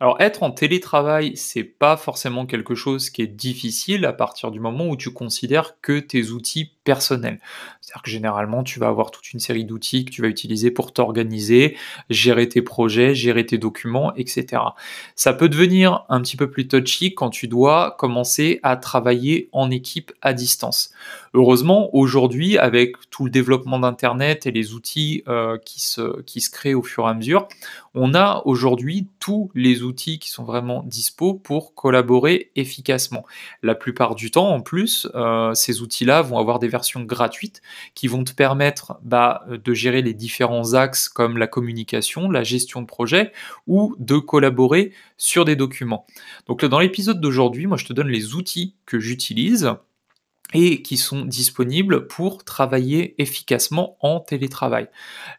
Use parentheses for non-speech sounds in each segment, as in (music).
Alors être en télétravail, c'est pas forcément quelque chose qui est difficile à partir du moment où tu considères que tes outils personnels. C'est-à-dire que généralement, tu vas avoir toute une série d'outils que tu vas utiliser pour t'organiser, gérer tes projets, gérer tes documents, etc. Ça peut devenir un petit peu plus touchy quand tu dois commencer à travailler en équipe à distance. Heureusement, aujourd'hui, avec tout le développement d'Internet et les outils euh, qui, se, créent au fur et à mesure, on a aujourd'hui tous les outils qui sont vraiment dispo pour collaborer efficacement. La plupart du temps, en plus, euh, ces outils-là vont avoir des versions gratuites qui vont te permettre bah, de gérer les différents axes comme la communication, la gestion de projet ou de collaborer sur des documents. Donc dans l'épisode d'aujourd'hui, moi je te donne les outils que j'utilise et qui sont disponibles pour travailler efficacement en télétravail.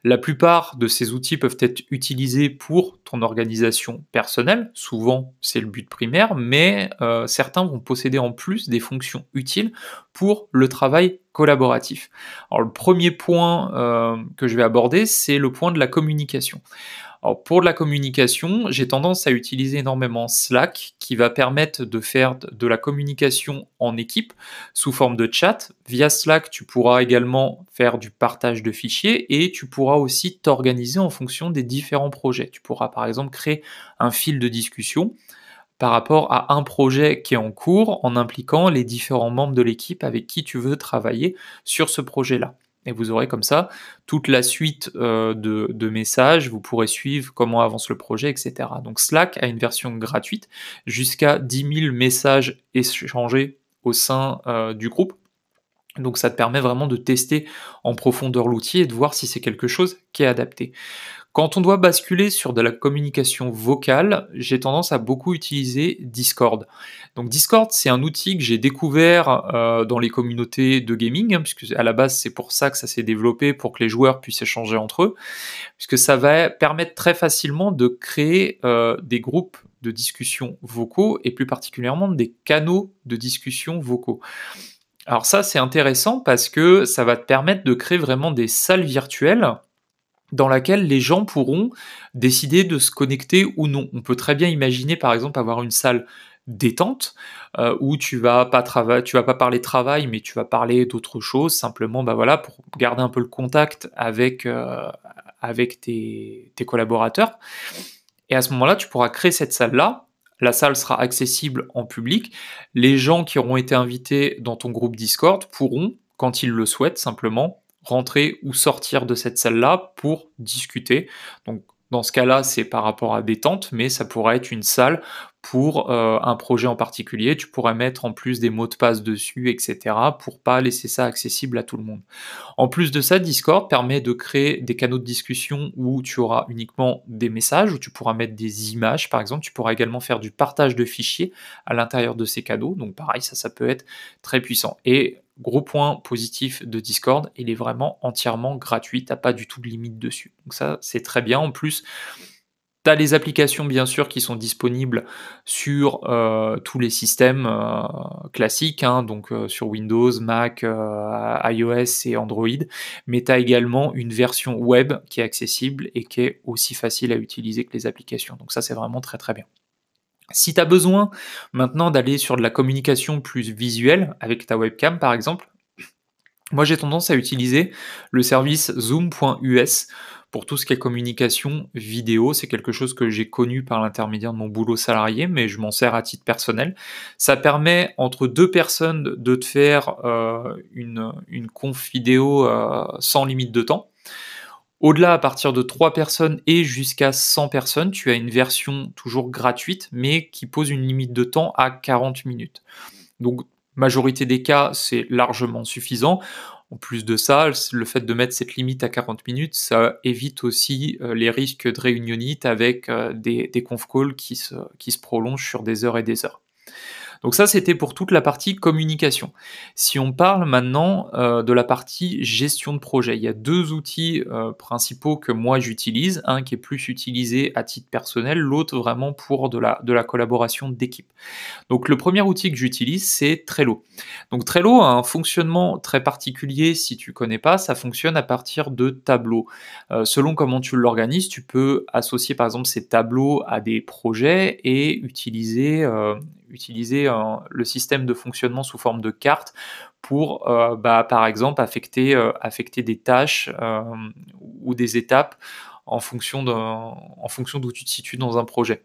La plupart de ces outils peuvent être utilisés pour ton organisation personnelle, souvent c'est le but primaire, mais euh, certains vont posséder en plus des fonctions utiles pour le travail collaboratif. Alors le premier point euh, que je vais aborder, c'est le point de la communication. Pour la communication, j'ai tendance à utiliser énormément Slack qui va permettre de faire de la communication en équipe sous forme de chat. Via Slack, tu pourras également faire du partage de fichiers et tu pourras aussi t'organiser en fonction des différents projets. Tu pourras par exemple créer un fil de discussion par rapport à un projet qui est en cours en impliquant les différents membres de l'équipe avec qui tu veux travailler sur ce projet-là. Et vous aurez comme ça toute la suite euh, de, messages, vous pourrez suivre comment avance le projet, etc. Donc Slack a une version gratuite, jusqu'à 10 000 messages échangés au sein euh, du groupe. Donc ça te permet vraiment de tester en profondeur l'outil et de voir si c'est quelque chose qui est adapté. Quand on doit basculer sur de la communication vocale, j'ai tendance à beaucoup utiliser Discord. Donc Discord, c'est un outil que j'ai découvert euh, dans les communautés de gaming, hein, puisque à la base c'est pour ça que ça s'est développé, pour que les joueurs puissent échanger entre eux, puisque ça va permettre très facilement de créer euh, des groupes de discussion vocaux et plus particulièrement des canaux de discussion vocaux. Alors ça c'est intéressant parce que ça va te permettre de créer vraiment des salles virtuelles dans laquelle les gens pourront décider de se connecter ou non. On peut très bien imaginer par exemple avoir une salle détente euh, où tu vas pas travailler, tu vas pas parler travail, mais tu vas parler d'autres choses simplement, bah voilà, pour garder un peu le contact avec euh, avec tes, tes collaborateurs. Et à ce moment-là, tu pourras créer cette salle-là. La salle sera accessible en public. Les gens qui auront été invités dans ton groupe Discord pourront, quand ils le souhaitent, simplement rentrer ou sortir de cette salle-là pour discuter. Donc dans ce cas-là, c'est par rapport à des tentes, mais ça pourrait être une salle pour euh, un projet en particulier. Tu pourrais mettre en plus des mots de passe dessus, etc., pour pas laisser ça accessible à tout le monde. En plus de ça, Discord permet de créer des canaux de discussion où tu auras uniquement des messages, où tu pourras mettre des images, par exemple. Tu pourras également faire du partage de fichiers à l'intérieur de ces canaux. Donc pareil, ça, ça peut être très puissant. Et Gros point positif de Discord, il est vraiment entièrement gratuit, t'as pas du tout de limite dessus. Donc ça, c'est très bien. En plus, tu as les applications bien sûr qui sont disponibles sur euh, tous les systèmes euh, classiques, hein, donc euh, sur Windows, Mac, iOS et Android, mais tu as également une version web qui est accessible et qui est aussi facile à utiliser que les applications. Donc ça c'est vraiment très très bien. Si tu as besoin maintenant d'aller sur de la communication plus visuelle avec ta webcam par exemple, moi j'ai tendance à utiliser le service zoom.us pour tout ce qui est communication vidéo. C'est quelque chose que j'ai connu par l'intermédiaire de mon boulot salarié, mais je m'en sers à titre personnel. Ça permet entre deux personnes de te faire euh, une, une conf vidéo euh, sans limite de temps. Au-delà, à partir de 3 personnes et jusqu'à 100 personnes, tu as une version toujours gratuite, mais qui pose une limite de temps à 40 minutes. Donc, majorité des cas, c'est largement suffisant. En plus de ça, le fait de mettre cette limite à 40 minutes, ça évite aussi euh, les risques de réunionite avec euh, des, conf calls qui se prolongent sur des heures et des heures. Donc ça, c'était pour toute la partie communication. Si on parle maintenant euh, de la partie gestion de projet, il y a deux outils euh, principaux que moi j'utilise, un qui est plus utilisé à titre personnel, l'autre vraiment pour de la, de la collaboration d'équipe. Donc le premier outil que j'utilise, c'est Trello. Donc Trello a un fonctionnement très particulier, si tu connais pas, ça fonctionne à partir de tableaux. Euh, selon comment tu l'organises, tu peux associer par exemple ces tableaux à des projets et utiliser utiliser le système de fonctionnement sous forme de carte pour, euh, bah, par exemple, affecter, euh, affecter des tâches euh, ou des étapes en fonction d'où tu te situes dans un projet.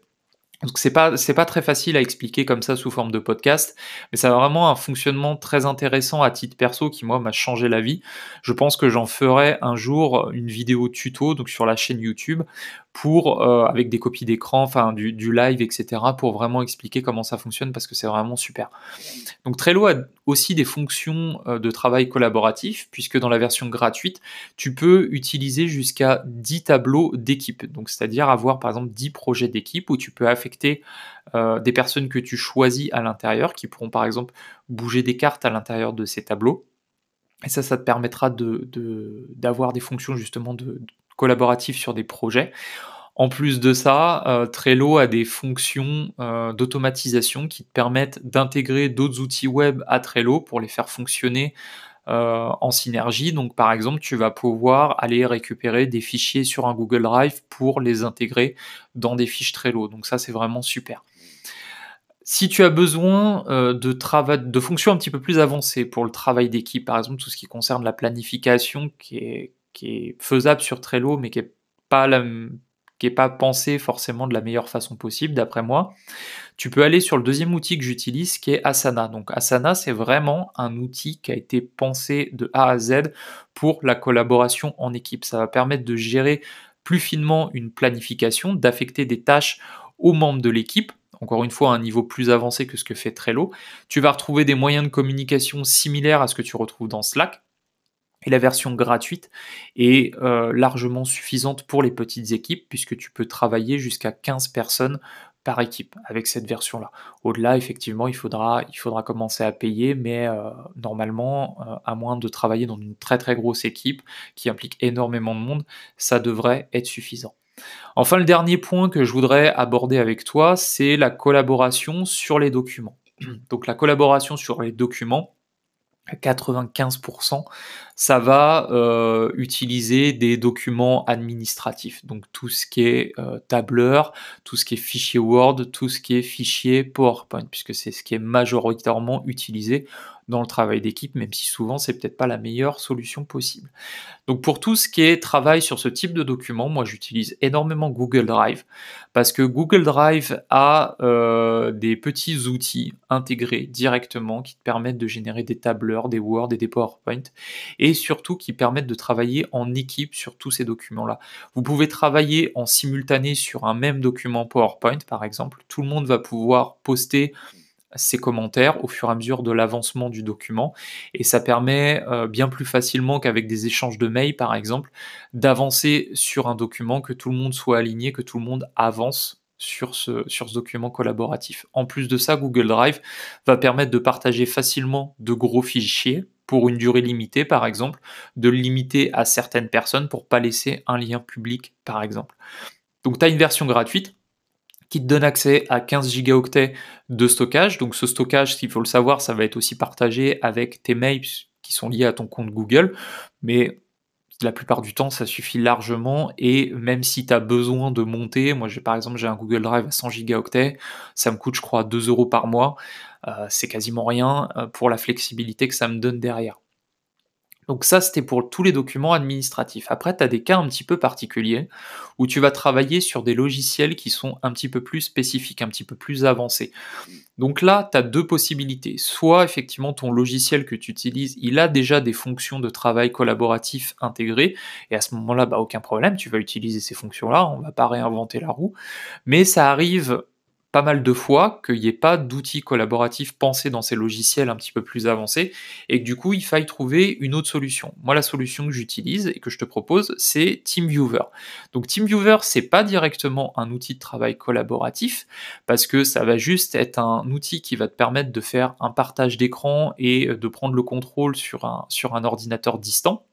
Donc c'est pas c'est pas très facile à expliquer comme ça sous forme de podcast, mais ça a vraiment un fonctionnement très intéressant à titre perso qui moi m'a changé la vie. Je pense que j'en ferai un jour une vidéo tuto donc sur la chaîne YouTube pour euh, avec des copies d'écran, enfin du, du, live, etc. pour vraiment expliquer comment ça fonctionne parce que c'est vraiment super. Donc Trello a aussi des fonctions euh, de travail collaboratif puisque dans la version gratuite, tu peux utiliser jusqu'à 10 tableaux d'équipe. Donc c'est-à-dire avoir par exemple 10 projets d'équipe où tu peux affecter euh, des personnes que tu choisis à l'intérieur qui pourront par exemple bouger des cartes à l'intérieur de ces tableaux. Et ça, ça te permettra d'avoir de, des fonctions justement de, collaboratif sur des projets. En plus de ça, euh, Trello a des fonctions euh, d'automatisation qui te permettent d'intégrer d'autres outils web à Trello pour les faire fonctionner euh, en synergie. Donc par exemple, tu vas pouvoir aller récupérer des fichiers sur un Google Drive pour les intégrer dans des fiches Trello. Donc ça, c'est vraiment super. Si tu as besoin de, de fonctions un petit peu plus avancées pour le travail d'équipe, par exemple tout ce qui concerne la planification qui est, qui est faisable sur Trello, mais qui est pas la, qui est pas pensé forcément de la meilleure façon possible, d'après moi. Tu peux aller sur le deuxième outil que j'utilise, qui est Asana. Donc Asana, c'est vraiment un outil qui a été pensé de A à Z pour la collaboration en équipe. Ça va permettre de gérer plus finement une planification, d'affecter des tâches aux membres de l'équipe encore une fois à un niveau plus avancé que ce que fait Trello. Tu vas retrouver des moyens de communication similaires à ce que tu retrouves dans Slack. Et la version gratuite est euh, largement suffisante pour les petites équipes puisque tu peux travailler jusqu'à 15 personnes par équipe avec cette version-là. Au-delà, effectivement, il faudra, il faudra commencer à payer, mais euh, normalement, euh, à moins de travailler dans une très très grosse équipe qui implique énormément de monde, ça devrait être suffisant. Enfin, le dernier point que je voudrais aborder avec toi, c'est la collaboration sur les documents. Donc la collaboration sur les documents, 95%, ça va euh, utiliser des documents administratifs. Donc tout ce qui est euh, tableur, tout ce qui est fichier Word, tout ce qui est fichier PowerPoint, puisque c'est ce qui est majoritairement utilisé dans le travail d'équipe, même si souvent c'est peut-être pas la meilleure solution possible. Donc pour tout ce qui est travail sur ce type de document, moi j'utilise énormément Google Drive parce que Google Drive a euh, des petits outils intégrés directement qui te permettent de générer des tableurs, des Word et des PowerPoint et surtout qui permettent de travailler en équipe sur tous ces documents-là. Vous pouvez travailler en simultané sur un même document PowerPoint par exemple. Tout le monde va pouvoir poster ses commentaires au fur et à mesure de l'avancement du document. Et ça permet euh, bien plus facilement qu'avec des échanges de mails, par exemple, d'avancer sur un document, que tout le monde soit aligné, que tout le monde avance sur ce, document collaboratif. En plus de ça, Google Drive va permettre de partager facilement de gros fichiers pour une durée limitée, par exemple, de le limiter à certaines personnes pour pas laisser un lien public, par exemple. Donc tu as une version gratuite qui donne accès à 15 gigaoctets de stockage. Donc ce stockage, s'il faut le savoir, ça va être aussi partagé avec tes mails qui sont liés à ton compte Google. Mais la plupart du temps, ça suffit largement. Et même si tu as besoin de monter, moi j'ai par exemple j'ai un Google Drive à 100 gigaoctets, ça me coûte je crois 2 euros par mois. Euh, c'est quasiment rien euh, pour la flexibilité que ça me donne derrière. Donc ça, c'était pour tous les documents administratifs. Après, tu as des cas un petit peu particuliers où tu vas travailler sur des logiciels qui sont un petit peu plus spécifiques, un petit peu plus avancés. Donc là, tu as deux possibilités. Soit effectivement ton logiciel que tu utilises, il a déjà des fonctions de travail collaboratif intégrées, et à ce moment-là, bah, aucun problème, tu vas utiliser ces fonctions-là, on ne va pas réinventer la roue. Mais ça arrive pas mal de fois qu'il n'y ait pas d'outils collaboratifs pensés dans ces logiciels un petit peu plus avancés et que du coup il faille trouver une autre solution. Moi la solution que j'utilise et que je te propose c'est TeamViewer. Donc TeamViewer c'est pas directement un outil de travail collaboratif parce que ça va juste être un outil qui va te permettre de faire un partage d'écran et de prendre le contrôle sur un, sur un ordinateur distant.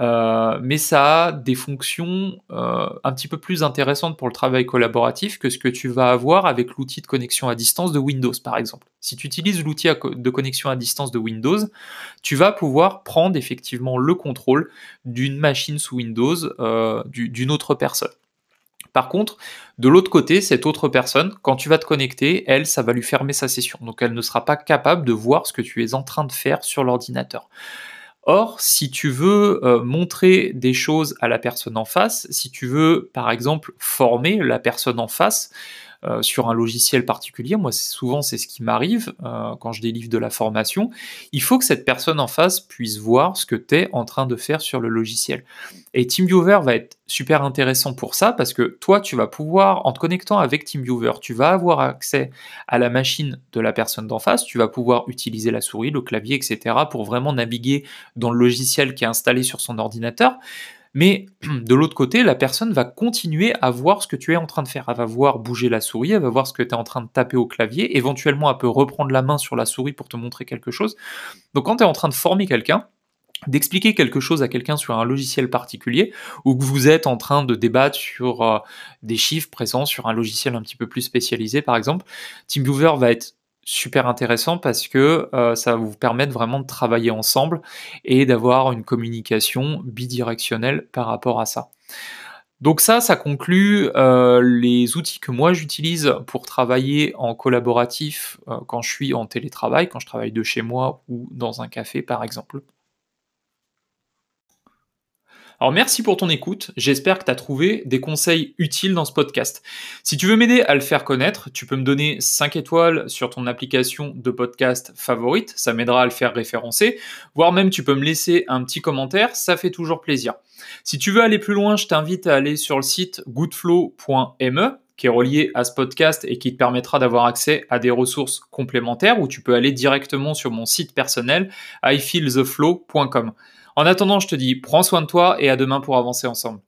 Euh, mais ça a des fonctions euh, un petit peu plus intéressantes pour le travail collaboratif que ce que tu vas avoir avec l'outil de connexion à distance de Windows, par exemple. Si tu utilises l'outil de connexion à distance de Windows, tu vas pouvoir prendre effectivement le contrôle d'une machine sous Windows euh, d'une autre personne. Par contre, de l'autre côté, cette autre personne, quand tu vas te connecter, elle, ça va lui fermer sa session. Donc elle ne sera pas capable de voir ce que tu es en train de faire sur l'ordinateur. Or, si tu veux euh, montrer des choses à la personne en face, si tu veux, par exemple, former la personne en face, euh, sur un logiciel particulier, moi souvent c'est ce qui m'arrive euh, quand je délivre de la formation, il faut que cette personne en face puisse voir ce que tu es en train de faire sur le logiciel. Et TeamViewer va être super intéressant pour ça parce que toi tu vas pouvoir, en te connectant avec TeamViewer, tu vas avoir accès à la machine de la personne d'en face, tu vas pouvoir utiliser la souris, le clavier, etc. pour vraiment naviguer dans le logiciel qui est installé sur son ordinateur. Mais (clears throat) de l'autre côté, la personne va continuer à voir ce que tu es en train de faire. Elle va voir bouger la souris, elle va voir ce que tu es en train de taper au clavier. Éventuellement, elle peut reprendre la main sur la souris pour te montrer quelque chose. Donc quand tu es en train de former quelqu'un, d'expliquer quelque chose à quelqu'un sur un logiciel particulier ou que vous êtes en train de débattre sur euh, des chiffres présents sur un logiciel un petit peu plus spécialisé par exemple, TeamViewer va être super intéressant parce que euh, ça va vous permettre vraiment de travailler ensemble et d'avoir une communication bidirectionnelle par rapport à ça. Donc ça, ça conclut euh, les outils que moi j'utilise pour travailler en collaboratif euh, quand je suis en télétravail, quand je travaille de chez moi ou dans un café par exemple. Alors merci pour ton écoute, j'espère que tu as trouvé des conseils utiles dans ce podcast. Si tu veux m'aider à le faire connaître, tu peux me donner 5 étoiles sur ton application de podcast favorite, ça m'aidera à le faire référencer, voire même tu peux me laisser un petit commentaire, ça fait toujours plaisir. Si tu veux aller plus loin, je t'invite à aller sur le site goodflow.me qui est relié à ce podcast et qui te permettra d'avoir accès à des ressources complémentaires ou tu peux aller directement sur mon site personnel ifeeltheflow.com. En attendant, je te dis, prends soin de toi et à demain pour avancer ensemble.